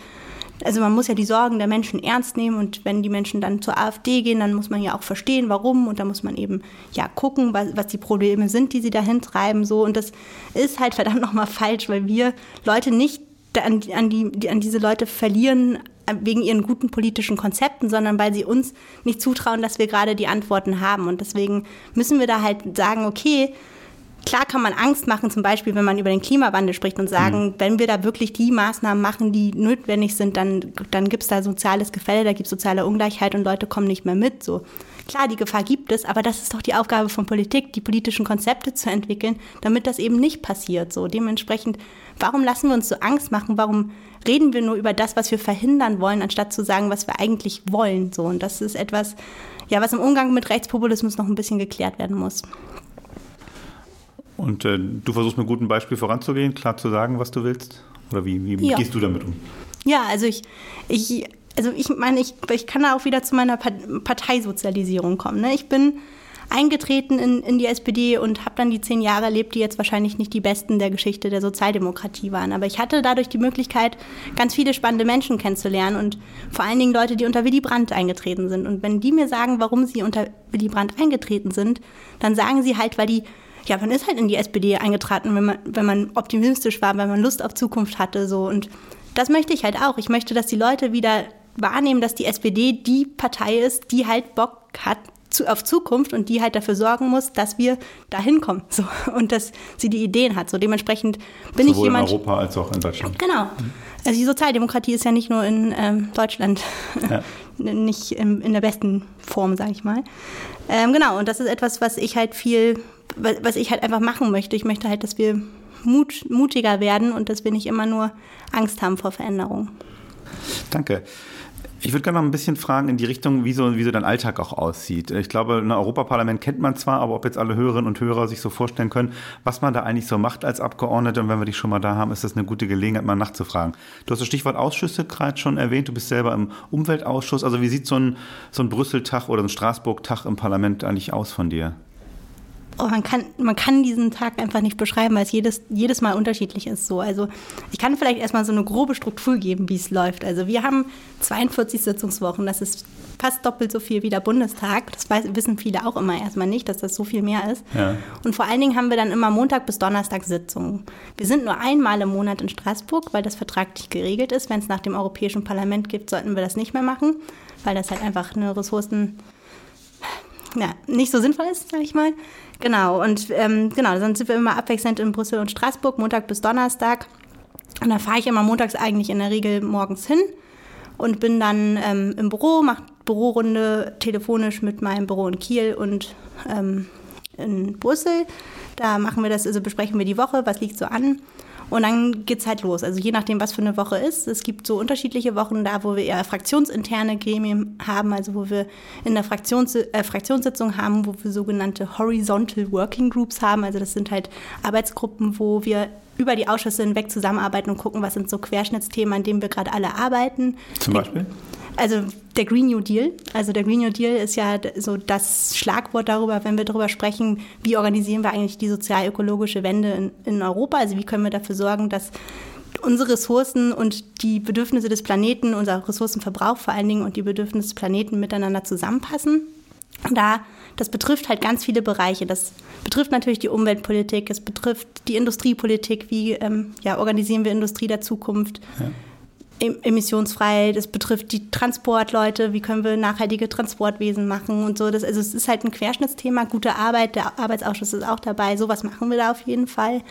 also man muss ja die Sorgen der Menschen ernst nehmen und wenn die Menschen dann zur AfD gehen, dann muss man ja auch verstehen, warum und da muss man eben ja gucken, was, was die Probleme sind, die sie dahin treiben so und das ist halt verdammt nochmal falsch, weil wir Leute nicht an, an, die, an diese Leute verlieren wegen ihren guten politischen Konzepten, sondern weil sie uns nicht zutrauen, dass wir gerade die Antworten haben. Und deswegen müssen wir da halt sagen, okay, Klar kann man Angst machen, zum Beispiel, wenn man über den Klimawandel spricht und sagen, mhm. wenn wir da wirklich die Maßnahmen machen, die notwendig sind, dann, dann gibt es da soziales Gefälle, da gibt es soziale Ungleichheit und Leute kommen nicht mehr mit. So. Klar, die Gefahr gibt es, aber das ist doch die Aufgabe von Politik, die politischen Konzepte zu entwickeln, damit das eben nicht passiert. So. Dementsprechend, warum lassen wir uns so Angst machen? Warum reden wir nur über das, was wir verhindern wollen, anstatt zu sagen, was wir eigentlich wollen? So. Und das ist etwas, ja, was im Umgang mit Rechtspopulismus noch ein bisschen geklärt werden muss. Und äh, du versuchst mit gutem Beispiel voranzugehen, klar zu sagen, was du willst? Oder wie, wie ja. gehst du damit um? Ja, also ich, ich, also ich meine, ich, ich kann da auch wieder zu meiner Parteisozialisierung kommen. Ne? Ich bin eingetreten in, in die SPD und habe dann die zehn Jahre erlebt, die jetzt wahrscheinlich nicht die besten der Geschichte der Sozialdemokratie waren. Aber ich hatte dadurch die Möglichkeit, ganz viele spannende Menschen kennenzulernen und vor allen Dingen Leute, die unter Willy Brandt eingetreten sind. Und wenn die mir sagen, warum sie unter Willy Brandt eingetreten sind, dann sagen sie halt, weil die ja, man ist halt in die SPD eingetreten, wenn man, wenn man optimistisch war, wenn man Lust auf Zukunft hatte. So. Und das möchte ich halt auch. Ich möchte, dass die Leute wieder wahrnehmen, dass die SPD die Partei ist, die halt Bock hat zu, auf Zukunft und die halt dafür sorgen muss, dass wir da hinkommen. So. Und dass sie die Ideen hat. So dementsprechend bin Sowohl ich jemand. in Europa als auch in Deutschland. Genau. Also die Sozialdemokratie ist ja nicht nur in ähm, Deutschland ja. nicht in, in der besten Form, sage ich mal. Ähm, genau, und das ist etwas, was ich halt viel was ich halt einfach machen möchte. Ich möchte halt, dass wir mut, mutiger werden und dass wir nicht immer nur Angst haben vor Veränderung. Danke. Ich würde gerne noch ein bisschen fragen in die Richtung, wie so, wie so dein Alltag auch aussieht. Ich glaube, ein Europaparlament kennt man zwar, aber ob jetzt alle Hörerinnen und Hörer sich so vorstellen können, was man da eigentlich so macht als Abgeordnete. Und wenn wir dich schon mal da haben, ist das eine gute Gelegenheit, mal nachzufragen. Du hast das Stichwort Ausschüsse gerade schon erwähnt. Du bist selber im Umweltausschuss. Also wie sieht so ein, so ein Brüssel-Tag oder ein Straßburg-Tag im Parlament eigentlich aus von dir? Oh, man, kann, man kann diesen Tag einfach nicht beschreiben, weil es jedes, jedes Mal unterschiedlich ist. So. Also ich kann vielleicht erstmal so eine grobe Struktur geben, wie es läuft. Also wir haben 42 Sitzungswochen, das ist fast doppelt so viel wie der Bundestag. Das weiß, wissen viele auch immer erstmal nicht, dass das so viel mehr ist. Ja. Und vor allen Dingen haben wir dann immer Montag bis Donnerstag Sitzungen. Wir sind nur einmal im Monat in Straßburg, weil das vertraglich geregelt ist. Wenn es nach dem Europäischen Parlament gibt, sollten wir das nicht mehr machen, weil das halt einfach eine Ressourcen ja, nicht so sinnvoll ist, sage ich mal. Genau, und ähm, genau, sonst sind wir immer abwechselnd in Brüssel und Straßburg, Montag bis Donnerstag. Und da fahre ich immer montags eigentlich in der Regel morgens hin und bin dann ähm, im Büro, mache Bürorunde telefonisch mit meinem Büro in Kiel und ähm, in Brüssel. Da machen wir das, also besprechen wir die Woche, was liegt so an. Und dann geht es halt los. Also je nachdem, was für eine Woche ist. Es gibt so unterschiedliche Wochen da, wo wir eher fraktionsinterne Gremien haben, also wo wir in der Fraktions äh, Fraktionssitzung haben, wo wir sogenannte Horizontal Working Groups haben. Also das sind halt Arbeitsgruppen, wo wir über die Ausschüsse hinweg zusammenarbeiten und gucken, was sind so Querschnittsthemen, an denen wir gerade alle arbeiten. Zum Beispiel? Also der Green New Deal. Also der Green New Deal ist ja so das Schlagwort darüber, wenn wir darüber sprechen, wie organisieren wir eigentlich die sozial-ökologische Wende in, in Europa. Also wie können wir dafür sorgen, dass unsere Ressourcen und die Bedürfnisse des Planeten, unser Ressourcenverbrauch vor allen Dingen und die Bedürfnisse des Planeten miteinander zusammenpassen. Da, das betrifft halt ganz viele Bereiche. Das betrifft natürlich die Umweltpolitik, es betrifft die Industriepolitik, wie ähm, ja, organisieren wir Industrie der Zukunft. Ja emissionsfrei, das betrifft die Transportleute, wie können wir nachhaltige Transportwesen machen und so. Das, also es ist halt ein Querschnittsthema, gute Arbeit, der Arbeitsausschuss ist auch dabei, sowas machen wir da auf jeden Fall.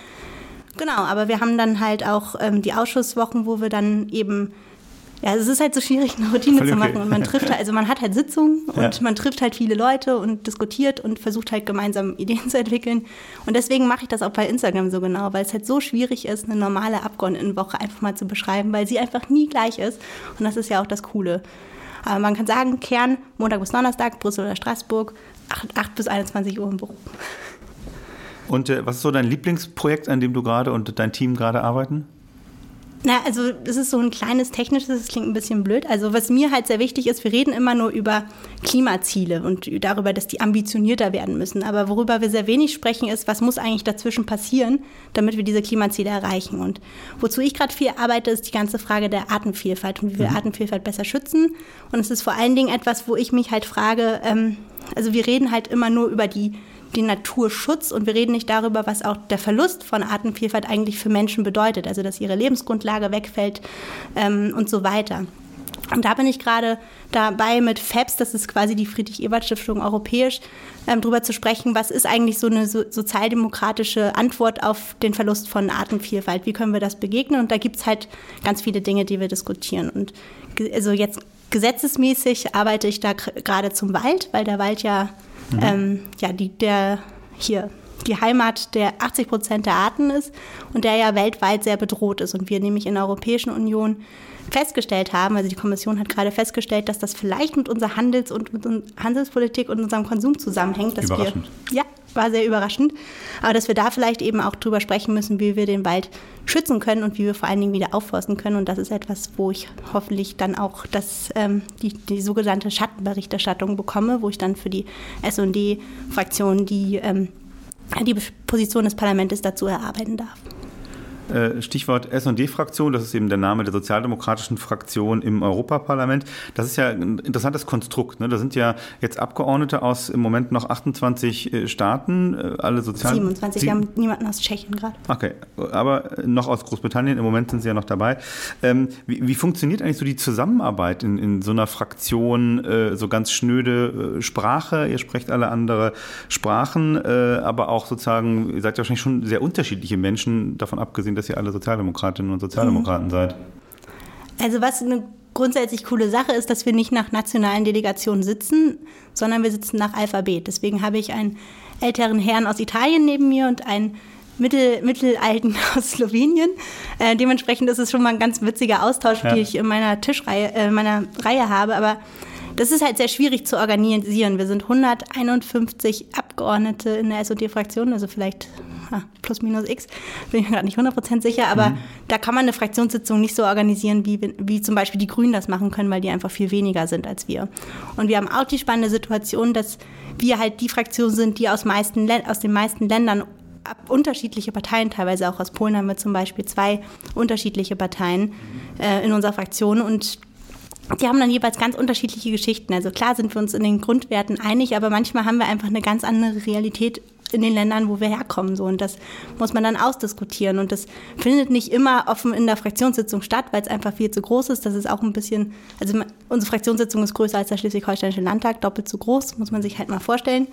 Genau, aber wir haben dann halt auch ähm, die Ausschusswochen, wo wir dann eben ja, es ist halt so schwierig, eine Routine Völlig zu machen. Okay. Und man trifft halt, also man hat halt Sitzungen und ja. man trifft halt viele Leute und diskutiert und versucht halt gemeinsam Ideen zu entwickeln. Und deswegen mache ich das auch bei Instagram so genau, weil es halt so schwierig ist, eine normale Abgeordnetenwoche einfach mal zu beschreiben, weil sie einfach nie gleich ist. Und das ist ja auch das Coole. Aber man kann sagen, Kern, Montag bis Donnerstag, Brüssel oder Straßburg, 8, 8 bis 21 Uhr im Büro. Und äh, was ist so dein Lieblingsprojekt, an dem du gerade und dein Team gerade arbeiten? Na, also das ist so ein kleines technisches, das klingt ein bisschen blöd. Also was mir halt sehr wichtig ist, wir reden immer nur über Klimaziele und darüber, dass die ambitionierter werden müssen. Aber worüber wir sehr wenig sprechen, ist, was muss eigentlich dazwischen passieren, damit wir diese Klimaziele erreichen. Und wozu ich gerade viel arbeite, ist die ganze Frage der Artenvielfalt und wie wir mhm. Artenvielfalt besser schützen. Und es ist vor allen Dingen etwas, wo ich mich halt frage, ähm, also wir reden halt immer nur über die den Naturschutz und wir reden nicht darüber, was auch der Verlust von Artenvielfalt eigentlich für Menschen bedeutet, also dass ihre Lebensgrundlage wegfällt ähm, und so weiter. Und da bin ich gerade dabei mit FEPS, das ist quasi die Friedrich-Ebert-Stiftung europäisch, ähm, darüber zu sprechen, was ist eigentlich so eine so sozialdemokratische Antwort auf den Verlust von Artenvielfalt? Wie können wir das begegnen? Und da gibt es halt ganz viele Dinge, die wir diskutieren. Und also jetzt gesetzesmäßig arbeite ich da gerade zum Wald, weil der Wald ja mhm. ähm, ja, die, der hier die Heimat der 80 Prozent der Arten ist und der ja weltweit sehr bedroht ist. Und wir nämlich in der Europäischen Union festgestellt haben, also die Kommission hat gerade festgestellt, dass das vielleicht mit unserer Handels- und mit Handelspolitik und unserem Konsum zusammenhängt. Dass Überraschend. Wir, ja, war sehr überraschend. Aber dass wir da vielleicht eben auch drüber sprechen müssen, wie wir den Wald schützen können und wie wir vor allen Dingen wieder aufforsten können. Und das ist etwas, wo ich hoffentlich dann auch das, ähm, die, die sogenannte Schattenberichterstattung bekomme, wo ich dann für die SD-Fraktion die, ähm, die Position des Parlaments dazu erarbeiten darf. Äh, Stichwort SD-Fraktion, das ist eben der Name der sozialdemokratischen Fraktion im Europaparlament. Das ist ja ein interessantes Konstrukt. Ne? Da sind ja jetzt Abgeordnete aus im Moment noch 28 äh, Staaten, äh, alle sozial. 27, Sie wir haben niemanden aus Tschechien gerade. Okay, aber noch aus Großbritannien, im Moment sind Sie ja noch dabei. Ähm, wie, wie, funktioniert eigentlich so die Zusammenarbeit in, in so einer Fraktion, äh, so ganz schnöde äh, Sprache? Ihr sprecht alle andere Sprachen, äh, aber auch sozusagen, ihr seid ja wahrscheinlich schon sehr unterschiedliche Menschen, davon abgesehen, dass dass ihr alle Sozialdemokratinnen und Sozialdemokraten mhm. seid. Also was eine grundsätzlich coole Sache ist, dass wir nicht nach nationalen Delegationen sitzen, sondern wir sitzen nach Alphabet. Deswegen habe ich einen älteren Herrn aus Italien neben mir und einen Mittel, Mittelalten aus Slowenien. Äh, dementsprechend ist es schon mal ein ganz witziger Austausch, ja. den ich in meiner Tischreihe, äh, meiner Reihe habe. Aber das ist halt sehr schwierig zu organisieren. Wir sind 151 Abgeordnete in der S&D-Fraktion, also vielleicht plus minus x, bin ich mir gerade nicht 100% sicher, aber mhm. da kann man eine Fraktionssitzung nicht so organisieren, wie, wie zum Beispiel die Grünen das machen können, weil die einfach viel weniger sind als wir. Und wir haben auch die spannende Situation, dass wir halt die Fraktion sind, die aus, meisten, aus den meisten Ländern unterschiedliche Parteien, teilweise auch aus Polen haben wir zum Beispiel zwei unterschiedliche Parteien äh, in unserer Fraktion und die haben dann jeweils ganz unterschiedliche Geschichten. Also klar sind wir uns in den Grundwerten einig, aber manchmal haben wir einfach eine ganz andere Realität in den Ländern, wo wir herkommen. So. Und das muss man dann ausdiskutieren. Und das findet nicht immer offen in der Fraktionssitzung statt, weil es einfach viel zu groß ist. Das ist auch ein bisschen, also unsere Fraktionssitzung ist größer als der Schleswig-Holsteinische Landtag, doppelt so groß, muss man sich halt mal vorstellen.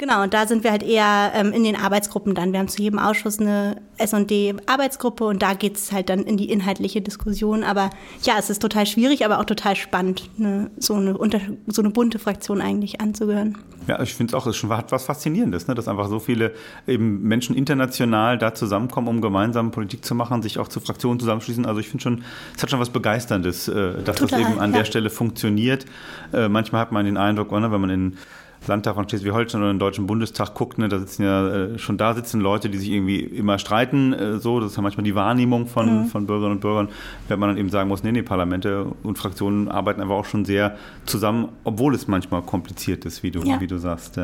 Genau, und da sind wir halt eher ähm, in den Arbeitsgruppen dann. Wir haben zu jedem Ausschuss eine SD-Arbeitsgruppe und da geht es halt dann in die inhaltliche Diskussion. Aber ja, es ist total schwierig, aber auch total spannend, eine, so, eine unter, so eine bunte Fraktion eigentlich anzugehören. Ja, ich finde es auch, es hat was Faszinierendes, ne? dass einfach so viele eben Menschen international da zusammenkommen, um gemeinsam Politik zu machen, sich auch zu Fraktionen zusammenschließen. Also ich finde schon, es hat schon was Begeisterndes, äh, dass total, das eben an ja. der Stelle funktioniert. Äh, manchmal hat man den Eindruck, ne, wenn man in Landtag von Schleswig-Holstein oder den Deutschen Bundestag guckt, ne, da sitzen ja äh, schon da sitzen Leute, die sich irgendwie immer streiten, äh, so, das ist ja manchmal die Wahrnehmung von, mhm. von Bürgerinnen und Bürgern, wenn man dann eben sagen muss, nee, nee, Parlamente und Fraktionen arbeiten einfach auch schon sehr zusammen, obwohl es manchmal kompliziert ist, wie du, ja. wie du sagst.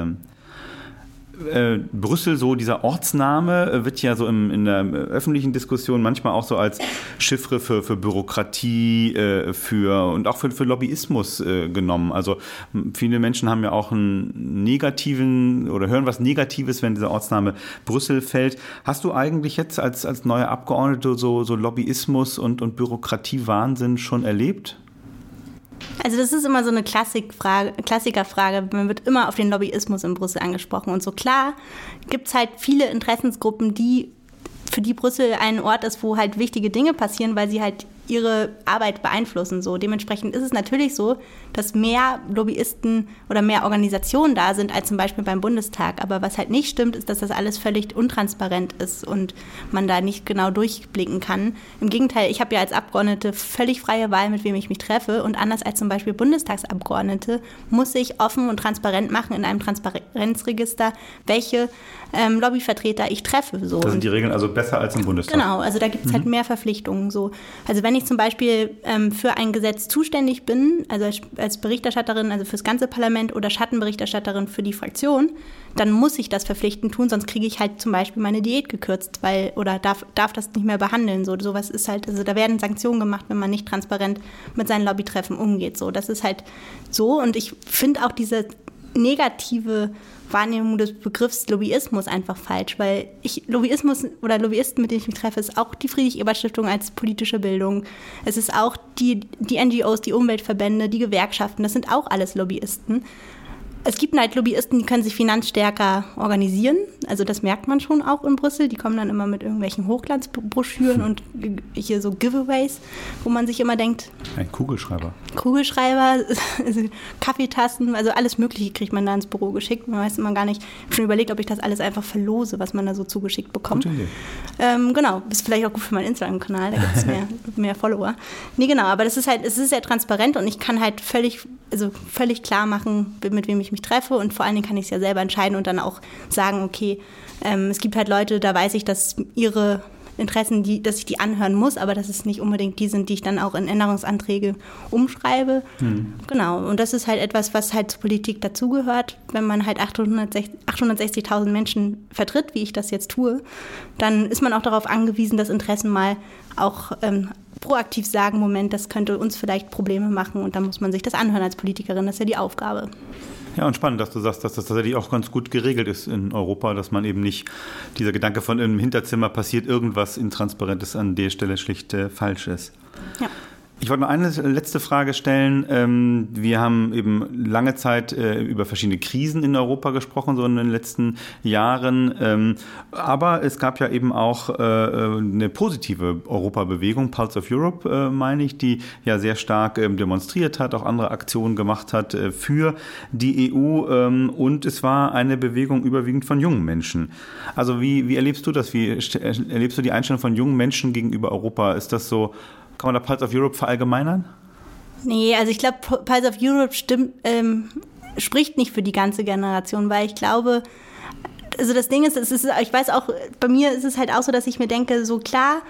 Äh, Brüssel, so dieser Ortsname, äh, wird ja so im, in der öffentlichen Diskussion manchmal auch so als Chiffre für, für Bürokratie äh, für, und auch für, für Lobbyismus äh, genommen. Also viele Menschen haben ja auch einen negativen oder hören was Negatives, wenn dieser Ortsname Brüssel fällt. Hast du eigentlich jetzt als, als neue Abgeordnete so, so Lobbyismus und, und Bürokratiewahnsinn schon erlebt? Also das ist immer so eine Klassikerfrage. Man wird immer auf den Lobbyismus in Brüssel angesprochen. Und so klar gibt es halt viele Interessensgruppen, die für die Brüssel ein Ort ist, wo halt wichtige Dinge passieren, weil sie halt ihre Arbeit beeinflussen. So dementsprechend ist es natürlich so, dass mehr Lobbyisten oder mehr Organisationen da sind als zum Beispiel beim Bundestag. Aber was halt nicht stimmt, ist, dass das alles völlig untransparent ist und man da nicht genau durchblicken kann. Im Gegenteil, ich habe ja als Abgeordnete völlig freie Wahl, mit wem ich mich treffe. Und anders als zum Beispiel Bundestagsabgeordnete muss ich offen und transparent machen in einem Transparenzregister, welche ähm, Lobbyvertreter ich treffe. So. Das sind die Regeln also besser als im Bundestag. Genau, also da gibt es halt mhm. halt mehr Verpflichtungen. So. Also wenn ich zum Beispiel ähm, für ein Gesetz zuständig bin, also als, als Berichterstatterin, also fürs ganze Parlament oder Schattenberichterstatterin für die Fraktion, dann muss ich das verpflichtend tun, sonst kriege ich halt zum Beispiel meine Diät gekürzt, weil oder darf, darf das nicht mehr behandeln. So sowas ist halt, also da werden Sanktionen gemacht, wenn man nicht transparent mit seinen Lobbytreffen umgeht. So, das ist halt so und ich finde auch diese negative Wahrnehmung des Begriffs Lobbyismus einfach falsch, weil ich Lobbyismus oder Lobbyisten, mit denen ich mich treffe, ist auch die Friedrich-Ebert-Stiftung als politische Bildung. Es ist auch die, die NGOs, die Umweltverbände, die Gewerkschaften, das sind auch alles Lobbyisten es gibt halt Lobbyisten, die können sich finanzstärker organisieren. Also das merkt man schon auch in Brüssel. Die kommen dann immer mit irgendwelchen Hochglanzbroschüren und hier so Giveaways, wo man sich immer denkt. Ein Kugelschreiber. Kugelschreiber, also Kaffeetassen, also alles Mögliche kriegt man da ins Büro geschickt. Man weiß immer gar nicht. Ich habe schon überlegt, ob ich das alles einfach verlose, was man da so zugeschickt bekommt. Gute Idee. Ähm, genau, ist vielleicht auch gut für meinen Instagram-Kanal, da gibt es mehr, mehr Follower. Nee, genau, aber das ist halt, es ist sehr transparent und ich kann halt völlig, also völlig klar machen, mit wem ich mich mich treffe und vor allen Dingen kann ich es ja selber entscheiden und dann auch sagen, okay, ähm, es gibt halt Leute, da weiß ich, dass ihre Interessen, die, dass ich die anhören muss, aber dass es nicht unbedingt die sind, die ich dann auch in Änderungsanträge umschreibe. Hm. Genau. Und das ist halt etwas, was halt zur Politik dazugehört. Wenn man halt 860.000 Menschen vertritt, wie ich das jetzt tue, dann ist man auch darauf angewiesen, dass Interessen mal auch ähm, proaktiv sagen, Moment, das könnte uns vielleicht Probleme machen und dann muss man sich das anhören als Politikerin. Das ist ja die Aufgabe. Ja, und spannend, dass du sagst, dass das tatsächlich auch ganz gut geregelt ist in Europa, dass man eben nicht dieser Gedanke von im Hinterzimmer passiert irgendwas Intransparentes an der Stelle schlicht äh, falsch ist. Ja. Ich wollte noch eine letzte Frage stellen. Ähm, wir haben eben lange Zeit äh, über verschiedene Krisen in Europa gesprochen, so in den letzten Jahren. Ähm, aber es gab ja eben auch äh, eine positive Europabewegung, Pulse of Europe, äh, meine ich, die ja sehr stark ähm, demonstriert hat, auch andere Aktionen gemacht hat für die EU. Und es war eine Bewegung überwiegend von jungen Menschen. Also wie, wie erlebst du das? Wie erlebst du die Einstellung von jungen Menschen gegenüber Europa? Ist das so kann man da Pulse of Europe verallgemeinern? Nee, also ich glaube, Pulse of Europe stimmt, ähm, spricht nicht für die ganze Generation, weil ich glaube, also das Ding ist, es ist, ich weiß auch, bei mir ist es halt auch so, dass ich mir denke, so klar,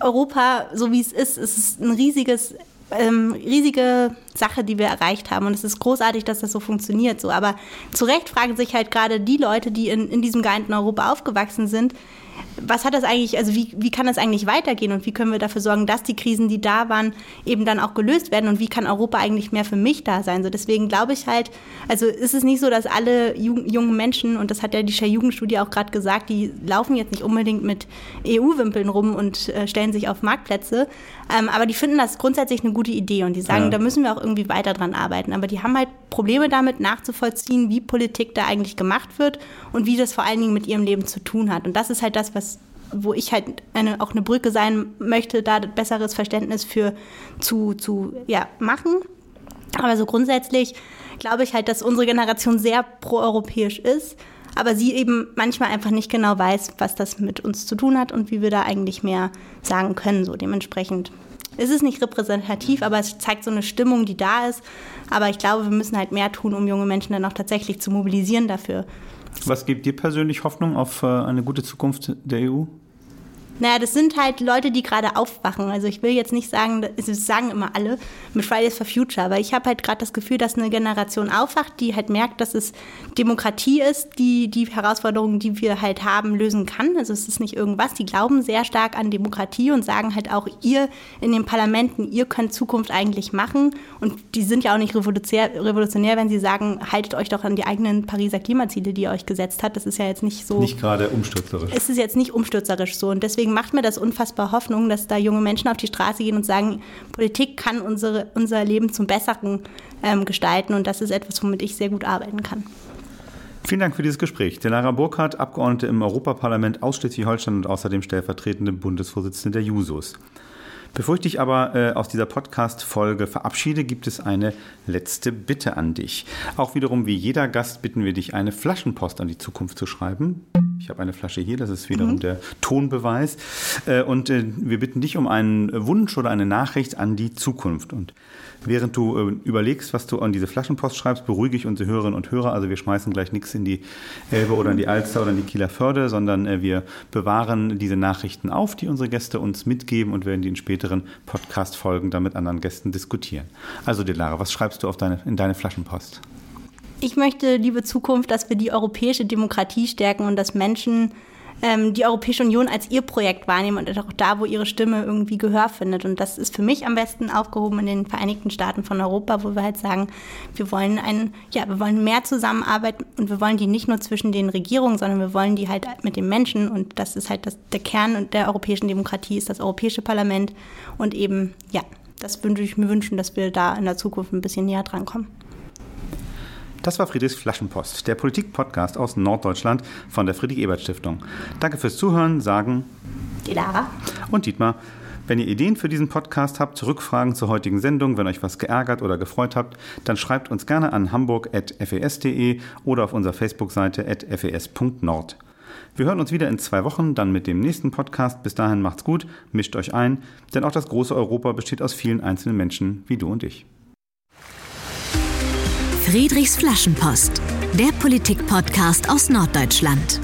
Europa, so wie es ist, es ist ein riesiges ähm, riesige Sache, die wir erreicht haben. Und es ist großartig, dass das so funktioniert. So. Aber zu Recht fragen sich halt gerade die Leute, die in, in diesem geeinten Europa aufgewachsen sind, was hat das eigentlich, also wie, wie kann das eigentlich weitergehen und wie können wir dafür sorgen, dass die Krisen, die da waren, eben dann auch gelöst werden und wie kann Europa eigentlich mehr für mich da sein? So deswegen glaube ich halt, also ist es nicht so, dass alle jungen Menschen, und das hat ja die Share Jugendstudie auch gerade gesagt, die laufen jetzt nicht unbedingt mit EU-Wimpeln rum und äh, stellen sich auf Marktplätze, ähm, aber die finden das grundsätzlich eine gute Idee und die sagen, ja. da müssen wir auch irgendwie weiter dran arbeiten. Aber die haben halt Probleme damit nachzuvollziehen, wie Politik da eigentlich gemacht wird und wie das vor allen Dingen mit ihrem Leben zu tun hat. Und das ist halt das, was wo ich halt eine, auch eine Brücke sein möchte, da besseres Verständnis für zu, zu ja, machen. Aber so grundsätzlich glaube ich halt, dass unsere Generation sehr proeuropäisch ist, aber sie eben manchmal einfach nicht genau weiß, was das mit uns zu tun hat und wie wir da eigentlich mehr sagen können. So dementsprechend ist es nicht repräsentativ, aber es zeigt so eine Stimmung, die da ist. Aber ich glaube, wir müssen halt mehr tun, um junge Menschen dann auch tatsächlich zu mobilisieren dafür. Was gibt dir persönlich Hoffnung auf äh, eine gute Zukunft der EU? Naja, das sind halt Leute, die gerade aufwachen. Also ich will jetzt nicht sagen, das sagen immer alle mit Fridays for Future, aber ich habe halt gerade das Gefühl, dass eine Generation aufwacht, die halt merkt, dass es Demokratie ist, die die Herausforderungen, die wir halt haben, lösen kann. Also es ist nicht irgendwas. Die glauben sehr stark an Demokratie und sagen halt auch, ihr in den Parlamenten, ihr könnt Zukunft eigentlich machen. Und die sind ja auch nicht revolutionär, wenn sie sagen, haltet euch doch an die eigenen Pariser Klimaziele, die ihr euch gesetzt habt. Das ist ja jetzt nicht so. Nicht gerade umstürzerisch. Es ist jetzt nicht umstürzerisch so. Und deswegen deswegen macht mir das unfassbar Hoffnung, dass da junge Menschen auf die Straße gehen und sagen, Politik kann unsere, unser Leben zum Besseren ähm, gestalten und das ist etwas, womit ich sehr gut arbeiten kann. Vielen Dank für dieses Gespräch. Delara Burkhardt, Abgeordnete im Europaparlament aus Schleswig-Holstein und außerdem stellvertretende Bundesvorsitzende der Jusos. Bevor ich dich aber äh, aus dieser Podcast-Folge verabschiede, gibt es eine letzte Bitte an dich. Auch wiederum wie jeder Gast bitten wir dich, eine Flaschenpost an die Zukunft zu schreiben. Ich habe eine Flasche hier, das ist wiederum mhm. der Tonbeweis. Äh, und äh, wir bitten dich um einen Wunsch oder eine Nachricht an die Zukunft. Und während du äh, überlegst, was du an diese Flaschenpost schreibst, beruhige ich unsere Hörerinnen und Hörer. Also wir schmeißen gleich nichts in die Elbe oder in die Alster oder in die Kieler Förde, sondern wir bewahren diese Nachrichten auf, die unsere Gäste uns mitgeben und werden die in späteren Podcast-Folgen dann mit anderen Gästen diskutieren. Also Delara, was schreibst du auf deine, in deine Flaschenpost? Ich möchte, liebe Zukunft, dass wir die europäische Demokratie stärken und dass Menschen ähm, die Europäische Union als ihr Projekt wahrnehmen und auch da, wo ihre Stimme irgendwie Gehör findet. Und das ist für mich am besten aufgehoben in den Vereinigten Staaten von Europa, wo wir halt sagen, wir wollen ein, ja, wir wollen mehr Zusammenarbeit und wir wollen die nicht nur zwischen den Regierungen, sondern wir wollen die halt mit den Menschen. Und das ist halt das, der Kern der europäischen Demokratie, ist das Europäische Parlament. Und eben, ja, das würde ich mir wünschen, dass wir da in der Zukunft ein bisschen näher drankommen. Das war Friedrichs Flaschenpost, der Politik-Podcast aus Norddeutschland von der Friedrich-Ebert-Stiftung. Danke fürs Zuhören, sagen die Lara und Dietmar. Wenn ihr Ideen für diesen Podcast habt, Rückfragen zur heutigen Sendung, wenn euch was geärgert oder gefreut habt, dann schreibt uns gerne an hamburg.fes.de oder auf unserer Facebook-Seite fes.nord. Wir hören uns wieder in zwei Wochen, dann mit dem nächsten Podcast. Bis dahin macht's gut, mischt euch ein, denn auch das große Europa besteht aus vielen einzelnen Menschen wie du und ich. Friedrichs Flaschenpost, der Politik-Podcast aus Norddeutschland.